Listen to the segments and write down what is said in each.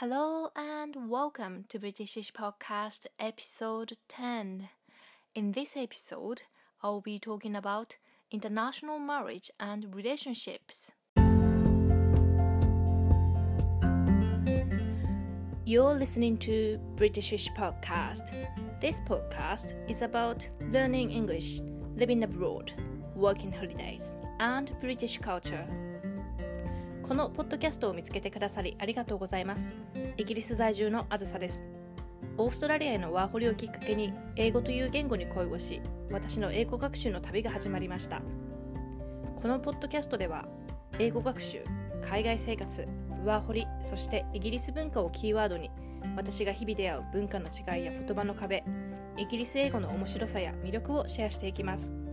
Hello and welcome to Britishish Podcast episode 10. In this episode, I'll be talking about international marriage and relationships. You're listening to Britishish Podcast. This podcast is about learning English, living abroad, working holidays, and British culture. このポッドキャストを見つけてくださりありがとうございます。イギリス在住のあずさです。オーストラリアへのワーホリをきっかけに英語という言語に恋をし、私の英語学習の旅が始まりました。このポッドキャストでは、英語学習、海外生活、ワーホリ、そしてイギリス文化をキーワードに、私が日々出会う文化の違いや言葉の壁、イギリス英語の面白さや魅力をシェアしていきます。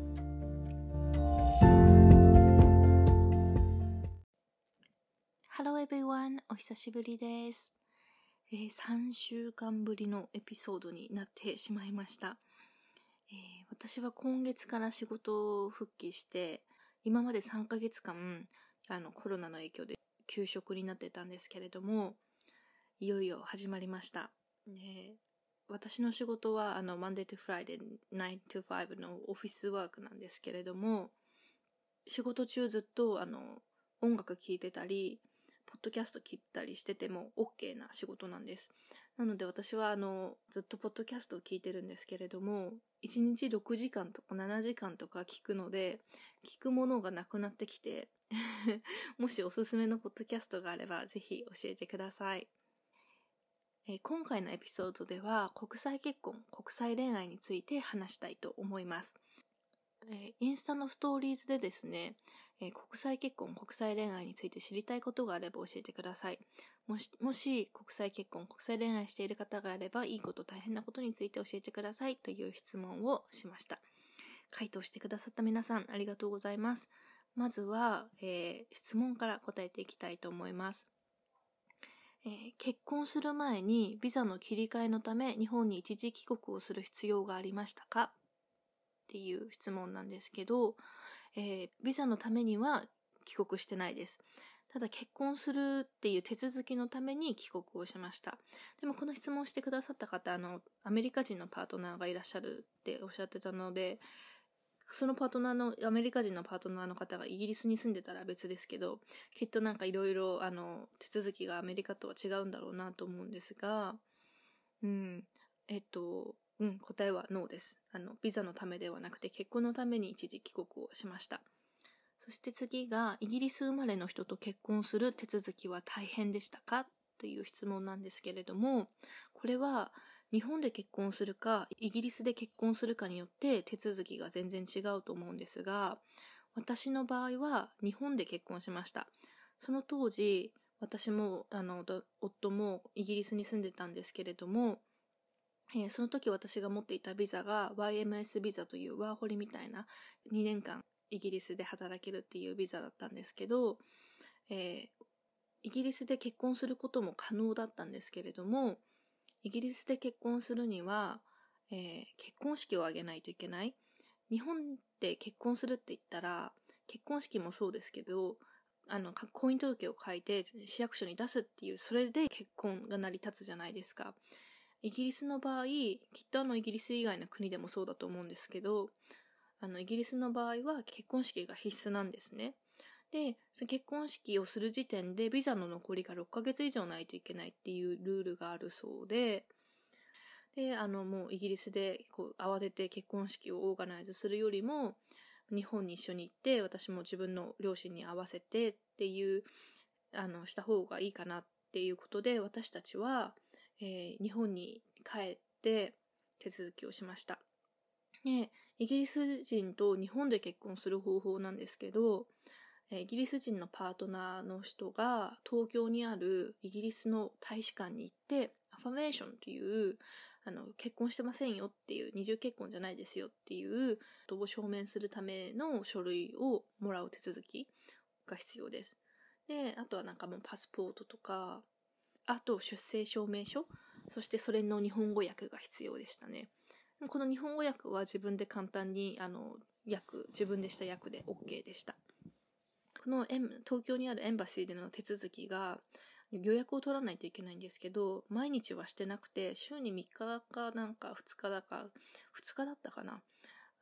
お久しぶりです、えー、3週間ぶりのエピソードになってしまいました、えー、私は今月から仕事を復帰して今まで3ヶ月間あのコロナの影響で休職になってたんですけれどもいよいよ始まりました、ね、私の仕事はあの Monday to Friday 9 to 5のオフィスワークなんですけれども仕事中ずっとあの音楽聴いてたりポッドキャスト切ったりしてても OK な仕事なんです。なので私はあの、ずっとポッドキャストを聞いてるんですけれども、1日6時間とか7時間とか聞くので、聞くものがなくなってきて もしおすすめのポッドキャストがあればぜひ教えてください。えー、今回のエピソードでは国際結婚、国際恋愛について話したいと思います。えー、インスタのストーリーズでですね、えー、国際結婚、国際恋愛について知りたいことがあれば教えてください。もし、もし国際結婚、国際恋愛している方があれば、いいこと、大変なことについて教えてくださいという質問をしました。回答してくださった皆さん、ありがとうございます。まずは、えー、質問から答えていきたいと思います。えー、結婚する前にビザの切り替えのため日本に一時帰国をする必要がありましたか？っていう質問なんですけど、えー、ビザのためには帰国してないです。ただ結婚するっていう手続きのために帰国をしました。でもこの質問してくださった方、あの、アメリカ人のパートナーがいらっしゃるっておっしゃってたので、そのパートナーの、アメリカ人のパートナーの方がイギリスに住んでたら別ですけど、きっとなんかいろいろ、あの、手続きがアメリカとは違うんだろうなと思うんですが、うん、えっと、うん、答えはノーです。あの、ビザのためではなくて結婚のために一時帰国をしました。そして次が、イギリス生まれの人と結婚する手続きは大変でしたか？という質問なんですけれども、これは日本で結婚するか、イギリスで結婚するかによって手続きが全然違うと思うんですが、私の場合は日本で結婚しました。その当時、私も、あの、夫もイギリスに住んでたんですけれども、えー、その時私が持っていたビザが YMS ビザというワーホリみたいな2年間イギリスで働けるっていうビザだったんですけど、えー、イギリスで結婚することも可能だったんですけれども、イギリスで結婚するには、えー、結婚式を挙げないといけない。日本で結婚するって言ったら、結婚式もそうですけど、あの、婚姻届を書いて市役所に出すっていう、それで結婚が成り立つじゃないですか。イギリスの場合、きっとあのイギリス以外の国でもそうだと思うんですけど、あのイギリスの場合は結婚式が必須なんですね。で、その結婚式をする時点でビザの残りが6ヶ月以上ないといけないっていうルールがあるそうで、で、あのもうイギリスでこう慌てて結婚式をオーガナイズするよりも、日本に一緒に行って、私も自分の両親に合わせてっていう、あの、した方がいいかなっていうことで、私たちは、えー、日本に帰って手続きをしました。で、イギリス人と日本で結婚する方法なんですけど、イギリス人のパートナーの人が東京にあるイギリスの大使館に行って、アファメーションという、あの、結婚してませんよっていう、二重結婚じゃないですよっていう、を証明するための書類をもらう手続きが必要です。で、あとはなんかもうパスポートとか、あと出生証明書、そしてそれの日本語訳が必要でしたね。この日本語訳は自分で簡単に、あの、訳、自分でした訳で OK でした。この東京にあるエンバシーでの手続きが、予約を取らないといけないんですけど、毎日はしてなくて、週に3日かなんか2日だか、2日だったかな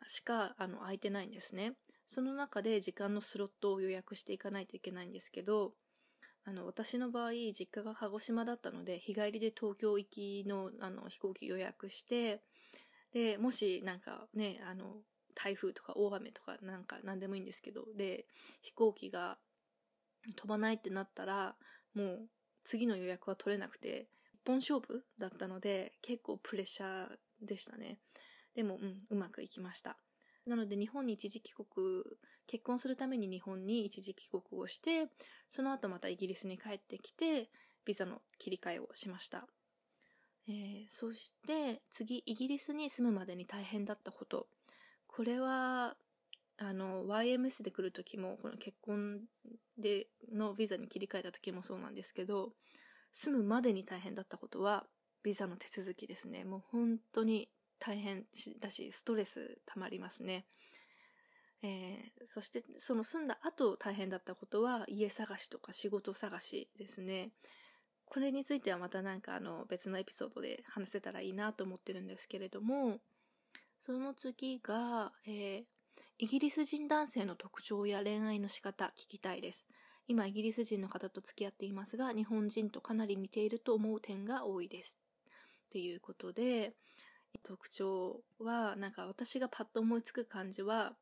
しか、あの、空いてないんですね。その中で時間のスロットを予約していかないといけないんですけど、あの、私の場合、実家が鹿児島だったので、日帰りで東京行きの、あの、飛行機予約して、で、もし、なんかね、あの、台風とか大雨とかなんか何でもいいんですけど、で、飛行機が飛ばないってなったら、もう次の予約は取れなくて、一本勝負だったので、結構プレッシャーでしたね。でも、うん、うまくいきました。なので日本に一時帰国、結婚するために日本に一時帰国をして、その後またイギリスに帰ってきて、ビザの切り替えをしました。えー、そして次、イギリスに住むまでに大変だったこと。これは、あの、YMS で来る時も、この結婚でのビザに切り替えた時もそうなんですけど、住むまでに大変だったことは、ビザの手続きですね。もう本当に大変だし、ストレス溜まりますね。えー、そしてその住んだ後大変だったことは家探しとか仕事探しですね。これについてはまたなんかあの別のエピソードで話せたらいいなと思ってるんですけれども、その次が、えー、イギリス人男性の特徴や恋愛の仕方聞きたいです。今イギリス人の方と付き合っていますが、日本人とかなり似ていると思う点が多いです。っていうことで、特徴は、なんか私がパッと思いつく感じは、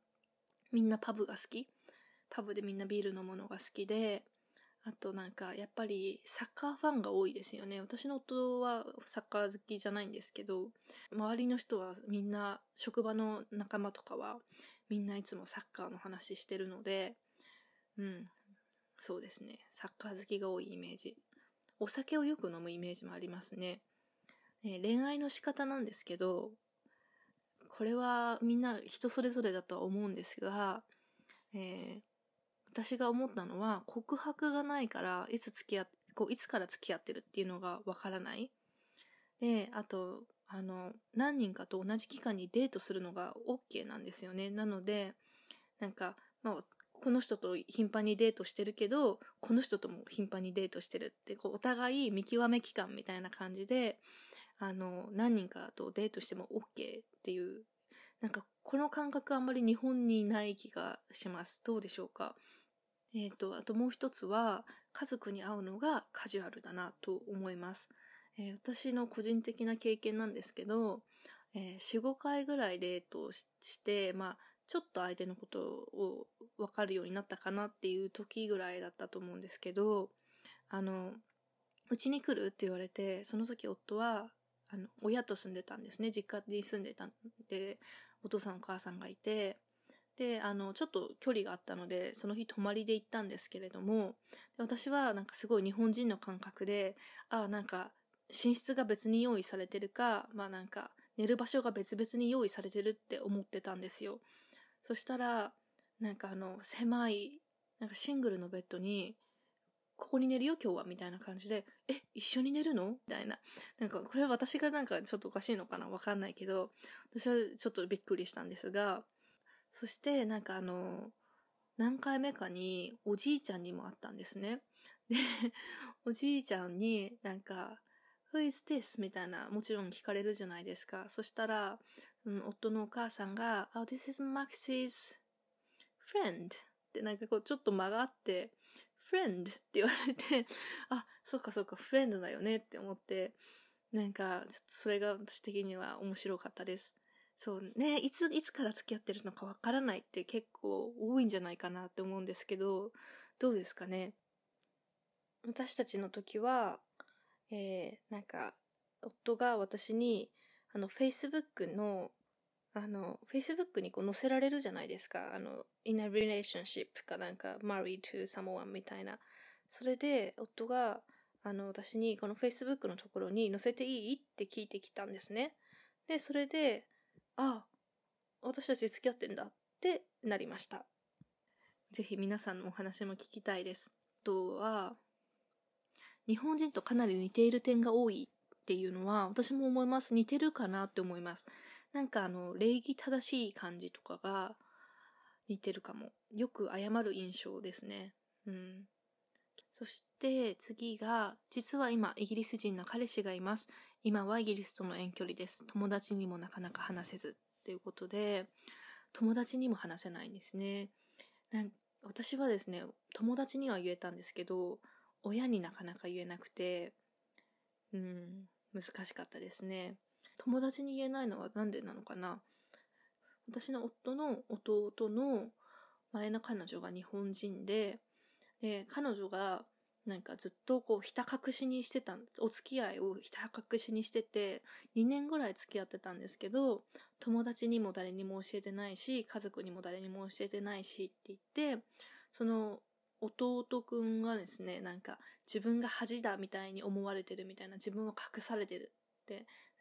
みんなパブが好き。パブでみんなビール飲むのが好きで、あとなんかやっぱりサッカーファンが多いですよね。私の夫はサッカー好きじゃないんですけど、周りの人はみんな、職場の仲間とかはみんないつもサッカーの話してるので、うん、そうですね。サッカー好きが多いイメージ。お酒をよく飲むイメージもありますね。えー、恋愛の仕方なんですけど、これはみんな人それぞれだとは思うんですが、えー、私が思ったのは告白がないからいつ付き合こういつから付き合ってるっていうのがわからない。で、あと、あの、何人かと同じ期間にデートするのが OK なんですよね。なので、なんか、まあ、この人と頻繁にデートしてるけど、この人とも頻繁にデートしてるって、こう、お互い見極め期間みたいな感じで、あの、何人かとデートしても OK っていう、なんかこの感覚あんまり日本にない気がします。どうでしょうか？えっ、ー、と、あともう一つは、家族に会うのがカジュアルだなと思います。えー、私の個人的な経験なんですけど、えー、4、5回ぐらいデートして、まあ、ちょっと相手のことを分かるようになったかなっていう時ぐらいだったと思うんですけど、あの、うちに来るって言われて、その時夫は、あの、親と住んでたんですね。実家に住んでたんで、お父さんお母さんがいて、で、あの、ちょっと距離があったので、その日泊まりで行ったんですけれども、私はなんかすごい日本人の感覚で、ああ、なんか、寝室が別に用意されてるか、まあなんか、寝る場所が別々に用意されてるって思ってたんですよ。そしたら、なんかあの、狭い、なんかシングルのベッドに、ここに寝るよ今日はみたいな感じで、え、一緒に寝るの？みたいな。なんか、これ私がなんかちょっとおかしいのかなわかんないけど、私はちょっとびっくりしたんですが、そしてなんかあの、何回目かにおじいちゃんにも会ったんですね。で、おじいちゃんになんか、Who is this? みたいな、もちろん聞かれるじゃないですか。そしたら、うん、夫のお母さんが、Oh, this is Max's friend ってなんかこうちょっと間があって、フレンドって言われて、あ、そっかそっか、フレンドだよねって思って、なんか、ちょっとそれが私的には面白かったです。そうね、いつ、いつから付き合ってるのかわからないって結構多いんじゃないかなって思うんですけど、どうですかね？私たちの時は、えー、なんか、夫が私に、あの、Facebook のあの、Facebook にこう載せられるじゃないですか。あの、in a relationship かなんか married to someone みたいな。それで、夫が、あの、私にこの Facebook のところに載せていい？って聞いてきたんですね。で、それで、あ、私たち付き合ってんだってなりました。ぜひ皆さんのお話も聞きたいです。とは、日本人とかなり似ている点が多いっていうのは私も思います。似てるかなって思います。なんかあの、礼儀正しい感じとかが似てるかも。よく謝る印象ですね。うん。そして次が、実は今イギリス人の彼氏がいます。今はイギリスとの遠距離です。友達にもなかなか話せずっていうことで、友達にも話せないんですね。なん私はですね、友達には言えたんですけど、親になかなか言えなくて、うん、難しかったですね。友達に言えないのはなんでなのかな？私の夫の弟の前の彼女が日本人で、で、彼女がなんかずっとこうひた隠しにしてたお付き合いをひた隠しにしてて2年ぐらい付き合ってたんですけど友達にも誰にも教えてないし家族にも誰にも教えてないしって言ってその弟くんがですねなんか自分が恥だみたいに思われてるみたいな自分は隠されてる。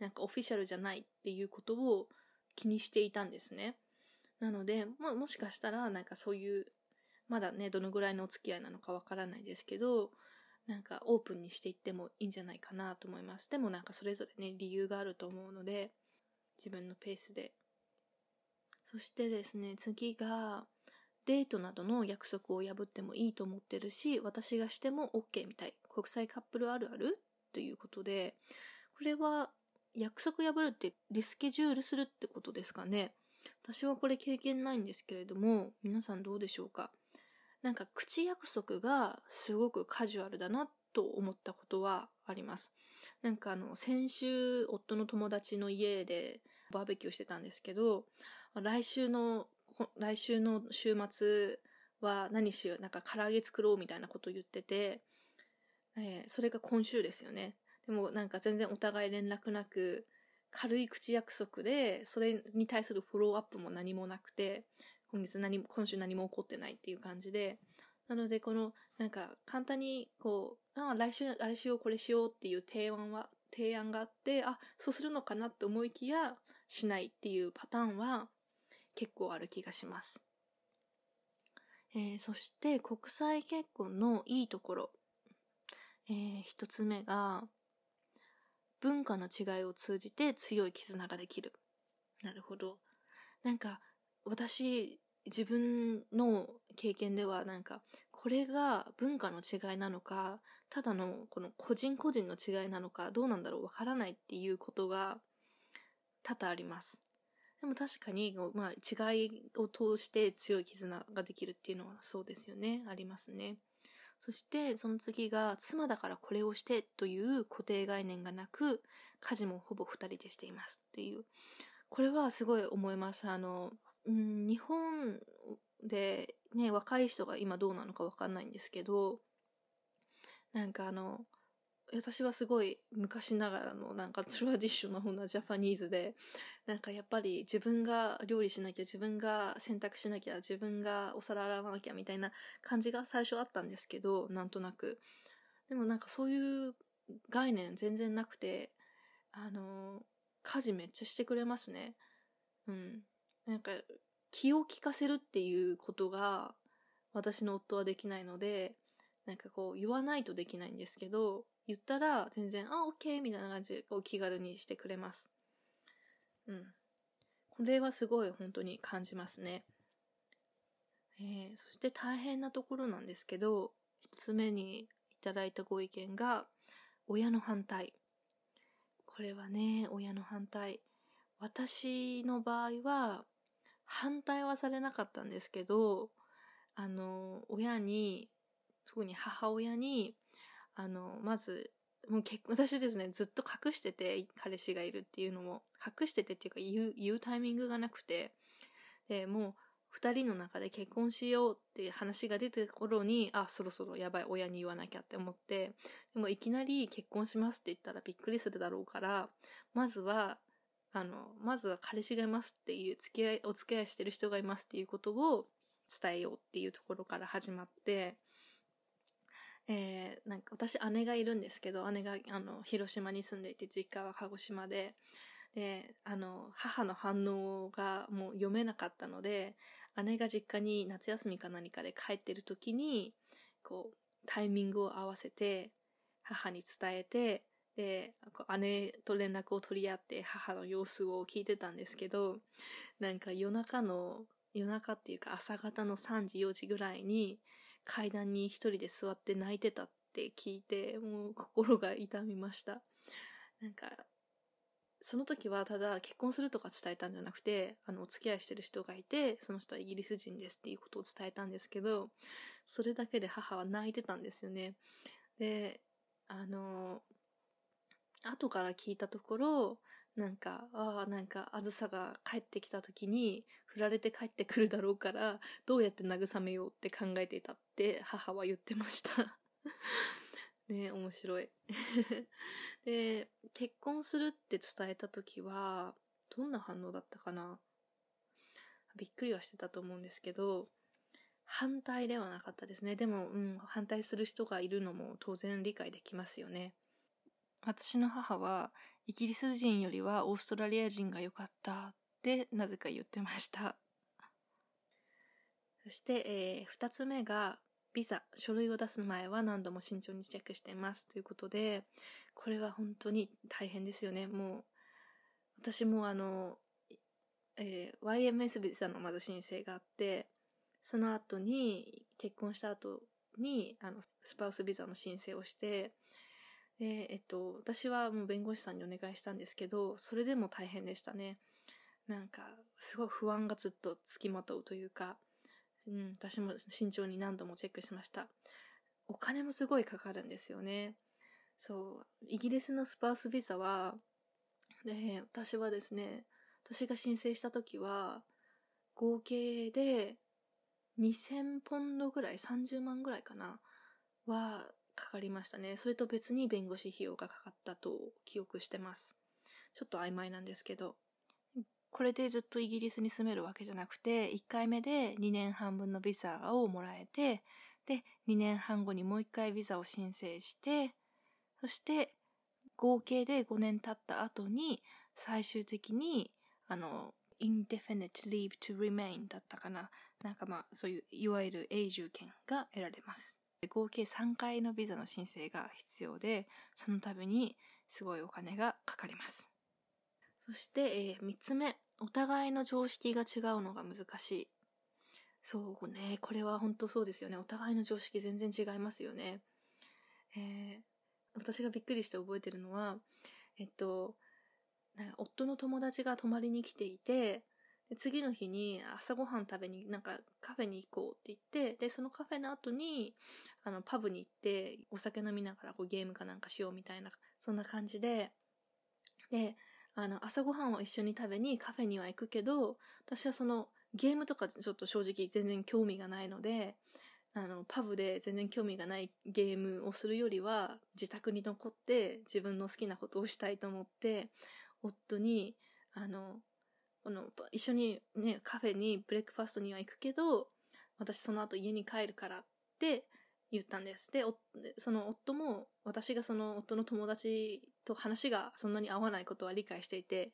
なんかオフィシャルじゃないっていうことを気にしていたんですねなのでももしかしたらなんかそういうまだね、どのぐらいのお付き合いなのかわからないですけど、なんかオープンにしていってもいいんじゃないかなと思います。でもなんかそれぞれね、理由があると思うので、自分のペースで。そしてですね、次が、デートなどの約束を破ってもいいと思ってるし、私がしても OK みたい。国際カップルあるあるということで、これは約束破るってリスケジュールするってことですかね。私はこれ経験ないんですけれども、皆さんどうでしょうかなんか口約束がすごくカジュアルだなと思ったことはあります。なんかあの、先週夫の友達の家でバーベキューしてたんですけど、来週の、来週の週末は何しよう、なんか唐揚げ作ろうみたいなこと言ってて、えー、それが今週ですよね。でもなんか全然お互い連絡なく、軽い口約束で、それに対するフォローアップも何もなくて、今月何も、今週何も起こってないっていう感じで、なのでこの、なんか簡単にこう、あ来週あれしようこれしようっていう提案は、提案があって、あ、そうするのかなって思いきや、しないっていうパターンは結構ある気がします。えー、そして国際結婚のいいところ。えー、一つ目が、文化の違いを通じて強い絆ができる。なるほど。なんか、私、自分の経験ではなんか、これが文化の違いなのか、ただのこの個人個人の違いなのか、どうなんだろうわからないっていうことが多々あります。でも確かに、まあ、違いを通して強い絆ができるっていうのはそうですよね。ありますね。そしてその次が妻だからこれをしてという固定概念がなく家事もほぼ二人でしていますっていう。これはすごい思います。あのうん、日本でね、若い人が今どうなのかわかんないんですけど、なんかあの、私はすごい昔ながらのなんかトラディショナルなジャパニーズで、なんかやっぱり自分が料理しなきゃ、自分が洗濯しなきゃ、自分がお皿洗わなきゃみたいな感じが最初あったんですけど、なんとなく。でもなんかそういう概念全然なくて、あの、家事めっちゃしてくれますね。うん。なんか気を利かせるっていうことが私の夫はできないので、なんかこう言わないとできないんですけど、言ったら全然、あ、オッケーみたいな感じでこう気軽にしてくれます。うん。これはすごい本当に感じますね。えー、そして大変なところなんですけど、一つ目にいただいたご意見が、親の反対。これはね、親の反対。私の場合は、反対はされなかったんですけど、あの、親に、特に母親に、あの、まず、もう結私ですね、ずっと隠してて、彼氏がいるっていうのも、隠しててっていうか言う、言うタイミングがなくて、で、もう、二人の中で結婚しようって話が出てた頃に、あ、そろそろやばい、親に言わなきゃって思って、でもいきなり結婚しますって言ったらびっくりするだろうから、まずはあの、まずは彼氏がいますっていう、付き合い、お付き合いしてる人がいますっていうことを伝えようっていうところから始まって、えー、なんか私姉がいるんですけど、姉があの、広島に住んでいて、実家は鹿児島で、で、あの、母の反応がもう読めなかったので、姉が実家に夏休みか何かで帰ってる時に、こう、タイミングを合わせて、母に伝えて、で、姉と連絡を取り合って母の様子を聞いてたんですけど、なんか夜中の、夜中っていうか朝方の3時4時ぐらいに、階段に一人で座って泣いてたって聞いて、もう心が痛みました。なんか、その時はただ結婚するとか伝えたんじゃなくて、あの、お付き合いしてる人がいて、その人はイギリス人ですっていうことを伝えたんですけど、それだけで母は泣いてたんですよね。で、あの、後から聞いたところ、なんか、ああ、なんか、あずさが帰ってきた時に、振られて帰ってくるだろうから、どうやって慰めようって考えていたって母は言ってました ね面白い で、結婚するって伝えた時は、どんな反応だったかな？びっくりはしてたと思うんですけど、反対ではなかったですね。でも、うん、反対する人がいるのも当然理解できますよね。私の母は、イギリス人よりはオーストラリア人が良かったってなぜか言ってました。そして、えー、二つ目が、ビザ、書類を出す前は何度も慎重にチェックしていますということで、これは本当に大変ですよね。もう、私もあの、えー、YMS ビザのまず申請があって、その後に、結婚した後に、あの、スパウスビザの申請をして、で、えっと、私はもう弁護士さんにお願いしたんですけど、それでも大変でしたね。なんか、すごい不安がずっとつきまとうというか、うん、私も慎重に何度もチェックしました。お金もすごいかかるんですよね。そう、イギリスのスパウスビザは、で、私はですね、私が申請した時は、合計で2000ポンドぐらい、30万ぐらいかな、はかかりましたね。それと別に弁護士費用がかかったと記憶してます。ちょっと曖昧なんですけど。これでずっとイギリスに住めるわけじゃなくて、1回目で2年半分のビザをもらえて、で、2年半後にもう1回ビザを申請して、そして合計で5年経った後に最終的に、あの、indefinite leave to remain だったかな。なんかまあ、そういう、いわゆる永住権が得られます。合計3回のビザの申請が必要で、その度にすごいお金がかかります。そして、えー、3つ目。お互いの常識が違うのが難しい。そうね。これは本当そうですよね。お互いの常識全然違いますよね。えー、私がびっくりして覚えてるのは、えっと、なんか夫の友達が泊まりに来ていて、で次の日に朝ごはん食べに、なんかカフェに行こうって言って、で、そのカフェの後に、あの、パブに行って、お酒飲みながらこうゲームかなんかしようみたいな、そんな感じで、で、あの、朝ごはんを一緒に食べにカフェには行くけど、私はその、ゲームとかちょっと正直全然興味がないので、あの、パブで全然興味がないゲームをするよりは、自宅に残って自分の好きなことをしたいと思って、夫に、あの、この、一緒にね、カフェにブレックファーストには行くけど、私その後家に帰るからって言ったんです。で、その夫も、私がその夫の友達と話がそんなに合わないことは理解していて、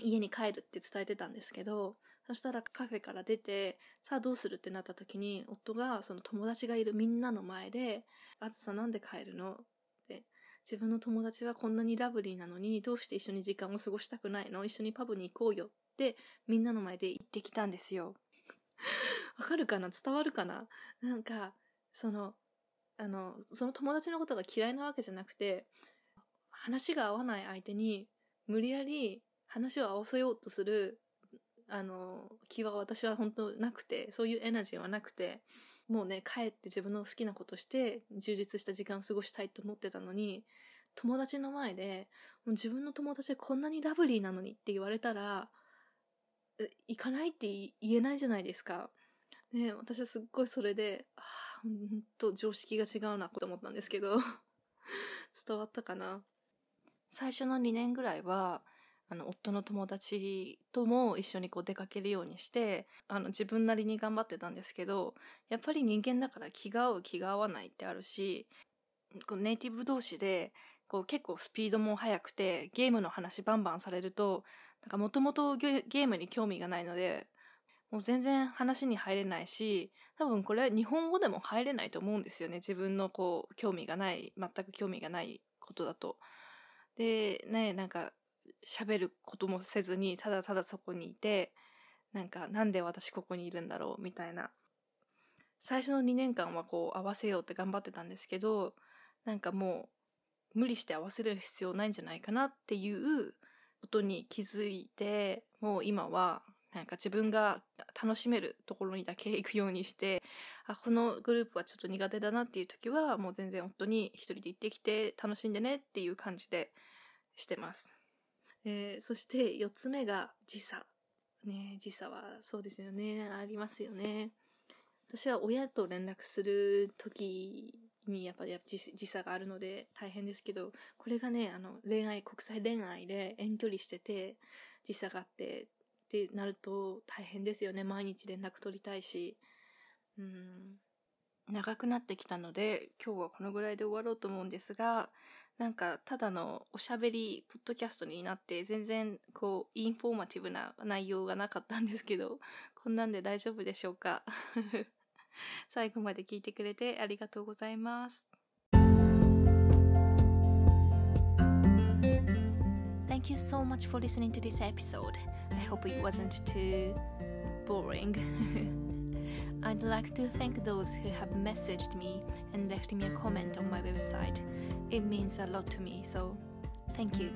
家に帰るって伝えてたんですけど、そしたらカフェから出て、さあどうするってなった時に、夫がその友達がいるみんなの前で、あずさなんで帰るの？って自分の友達はこんなにラブリーなのに、どうして一緒に時間を過ごしたくないの？一緒にパブに行こうよって、みんなの前で言ってきたんですよ。わかるかな？伝わるかな？なんか、その、あの、その友達のことが嫌いなわけじゃなくて、話が合わない相手に、無理やり話を合わせようとする、あの、気は私は本当なくて、そういうエナジーはなくて、もうね、帰って自分の好きなことして、充実した時間を過ごしたいと思ってたのに、友達の前で、もう自分の友達でこんなにラブリーなのにって言われたら、行かないって言えないじゃないですか。ね、私はすっごいそれで、あ、ほんと常識が違うなと思ったんですけど、伝わったかな？最初の2年ぐらいは、あの、夫の友達とも一緒にこう出かけるようにして、あの、自分なりに頑張ってたんですけど、やっぱり人間だから気が合う気が合わないってあるし、こうネイティブ同士で、こう結構スピードも速くて、ゲームの話バンバンされると、もともとゲームに興味がないので、もう全然話に入れないし、多分これ日本語でも入れないと思うんですよね。自分のこう、興味がない、全く興味がないことだと。で、ね、なんか喋ることもせずに、ただただそこにいて、なんか、なんで私ここにいるんだろう、みたいな。最初の2年間はこう合わせようって頑張ってたんですけどなんかもう無理して合わせる必要ないんじゃないかなっていうことに気づいてもう今はなんか自分が楽しめるところにだけ行くようにしてあこのグループはちょっと苦手だなっていう時はもう全然夫に一人で行ってきて楽しんでねっていう感じでしてます。えー、そして4つ目が時差。ね時差はそうですよね。ありますよね。私は親と連絡する時にやっぱり時差があるので大変ですけど、これがね、あの恋愛、国際恋愛で遠距離してて時差があってってなると大変ですよね。毎日連絡取りたいし。うん。長くなってきたので、今日はこのぐらいで終わろうと思うんですが、なんかただのおしゃべりポッドキャストになって全然こうインフォーマティブな内容がなかったんですけどこんなんで大丈夫でしょうか？最後まで聞いてくれてありがとうございます Thank you so much for listening to this episode. I hope it wasn't too boring. I'd like to thank those who have messaged me and left me a comment on my website. It means a lot to me, so thank you.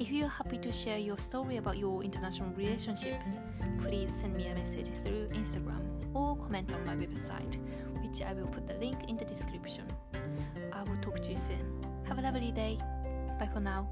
If you're happy to share your story about your international relationships, please send me a message through Instagram or comment on my website, which I will put the link in the description. I will talk to you soon. Have a lovely day. Bye for now.